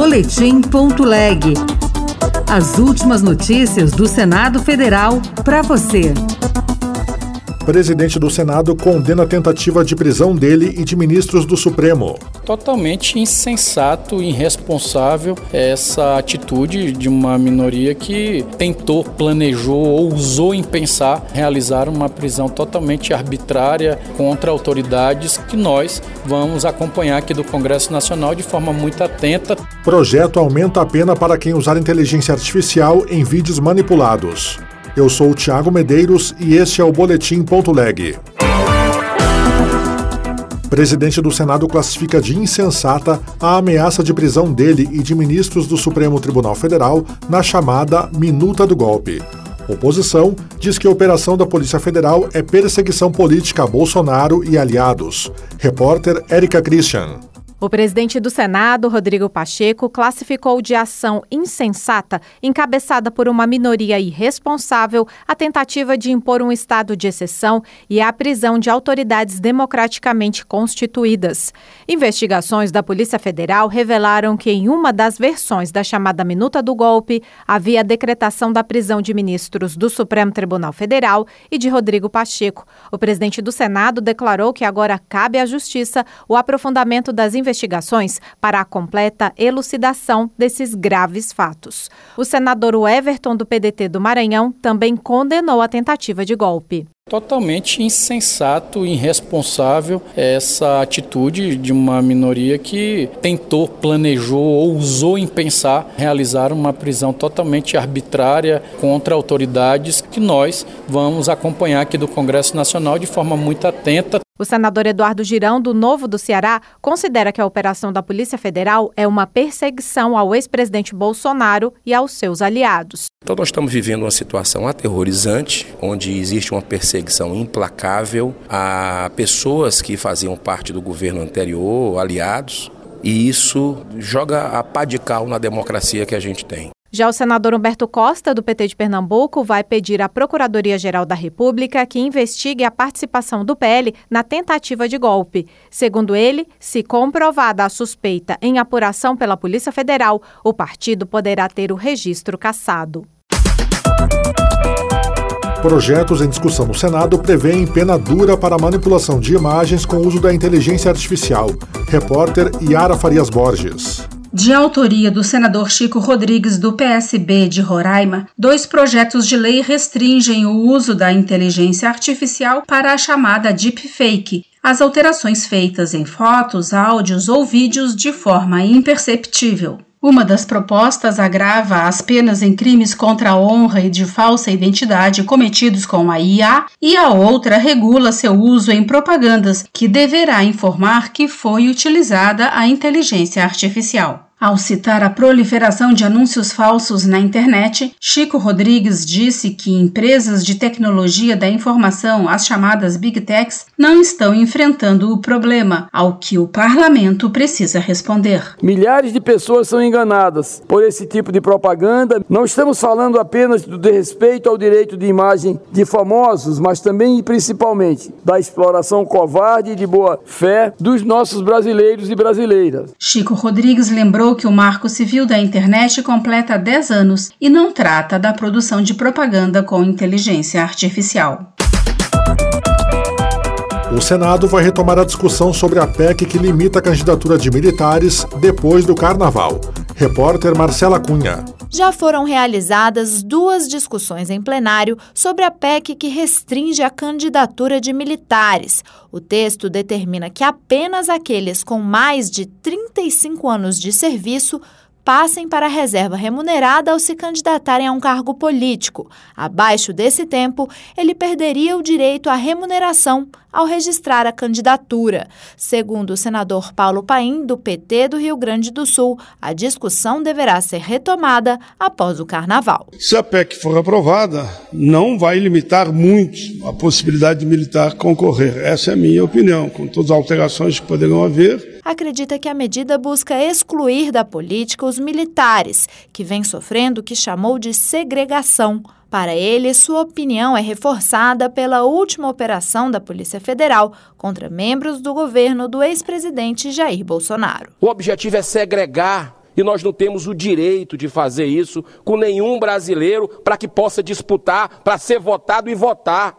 Boletim.leg. As últimas notícias do Senado Federal para você. Presidente do Senado condena a tentativa de prisão dele e de ministros do Supremo. Totalmente insensato e irresponsável essa atitude de uma minoria que tentou, planejou ou usou em pensar realizar uma prisão totalmente arbitrária contra autoridades que nós vamos acompanhar aqui do Congresso Nacional de forma muito atenta. Projeto aumenta a pena para quem usar inteligência artificial em vídeos manipulados. Eu sou o Thiago Medeiros e este é o Boletim Ponto Leg. Presidente do Senado classifica de insensata a ameaça de prisão dele e de ministros do Supremo Tribunal Federal na chamada Minuta do Golpe. Oposição diz que a operação da Polícia Federal é perseguição política a Bolsonaro e aliados. Repórter Érica Christian. O presidente do Senado, Rodrigo Pacheco, classificou de ação insensata, encabeçada por uma minoria irresponsável, a tentativa de impor um estado de exceção e a prisão de autoridades democraticamente constituídas. Investigações da Polícia Federal revelaram que, em uma das versões da chamada minuta do golpe, havia a decretação da prisão de ministros do Supremo Tribunal Federal e de Rodrigo Pacheco. O presidente do Senado declarou que agora cabe à Justiça o aprofundamento das investigações investigações para a completa elucidação desses graves fatos. O senador Everton do PDT do Maranhão também condenou a tentativa de golpe. Totalmente insensato e irresponsável essa atitude de uma minoria que tentou, planejou ou usou em pensar realizar uma prisão totalmente arbitrária contra autoridades que nós vamos acompanhar aqui do Congresso Nacional de forma muito atenta. O senador Eduardo Girão, do Novo do Ceará, considera que a operação da Polícia Federal é uma perseguição ao ex-presidente Bolsonaro e aos seus aliados. Então, nós estamos vivendo uma situação aterrorizante, onde existe uma perseguição implacável a pessoas que faziam parte do governo anterior, aliados, e isso joga a pá de cal na democracia que a gente tem. Já o senador Humberto Costa, do PT de Pernambuco, vai pedir à Procuradoria-Geral da República que investigue a participação do PL na tentativa de golpe. Segundo ele, se comprovada a suspeita em apuração pela Polícia Federal, o partido poderá ter o registro cassado. Projetos em discussão no Senado prevêem pena dura para manipulação de imagens com uso da inteligência artificial. Repórter Yara Farias Borges. De autoria do senador Chico Rodrigues, do PSB de Roraima, dois projetos de lei restringem o uso da inteligência artificial para a chamada deepfake, as alterações feitas em fotos, áudios ou vídeos de forma imperceptível. Uma das propostas agrava as penas em crimes contra a honra e de falsa identidade cometidos com a IA, e a outra regula seu uso em propagandas, que deverá informar que foi utilizada a inteligência artificial. Ao citar a proliferação de anúncios falsos na internet, Chico Rodrigues disse que empresas de tecnologia da informação, as chamadas Big Techs, não estão enfrentando o problema, ao que o parlamento precisa responder. Milhares de pessoas são enganadas por esse tipo de propaganda. Não estamos falando apenas do desrespeito ao direito de imagem de famosos, mas também e principalmente da exploração covarde e de boa fé dos nossos brasileiros e brasileiras. Chico Rodrigues lembrou que o Marco Civil da Internet completa 10 anos e não trata da produção de propaganda com inteligência artificial. O Senado vai retomar a discussão sobre a PEC que limita a candidatura de militares depois do Carnaval. Repórter Marcela Cunha já foram realizadas duas discussões em plenário sobre a PEC que restringe a candidatura de militares. O texto determina que apenas aqueles com mais de 35 anos de serviço passem para a reserva remunerada ao se candidatarem a um cargo político. Abaixo desse tempo, ele perderia o direito à remuneração ao registrar a candidatura. Segundo o senador Paulo Paim, do PT do Rio Grande do Sul, a discussão deverá ser retomada após o carnaval. Se a PEC for aprovada, não vai limitar muito a possibilidade de militar concorrer. Essa é a minha opinião, com todas as alterações que poderão haver. Acredita que a medida busca excluir da política os militares, que vem sofrendo o que chamou de segregação. Para ele, sua opinião é reforçada pela última operação da Polícia Federal contra membros do governo do ex-presidente Jair Bolsonaro. O objetivo é segregar e nós não temos o direito de fazer isso com nenhum brasileiro para que possa disputar, para ser votado e votar.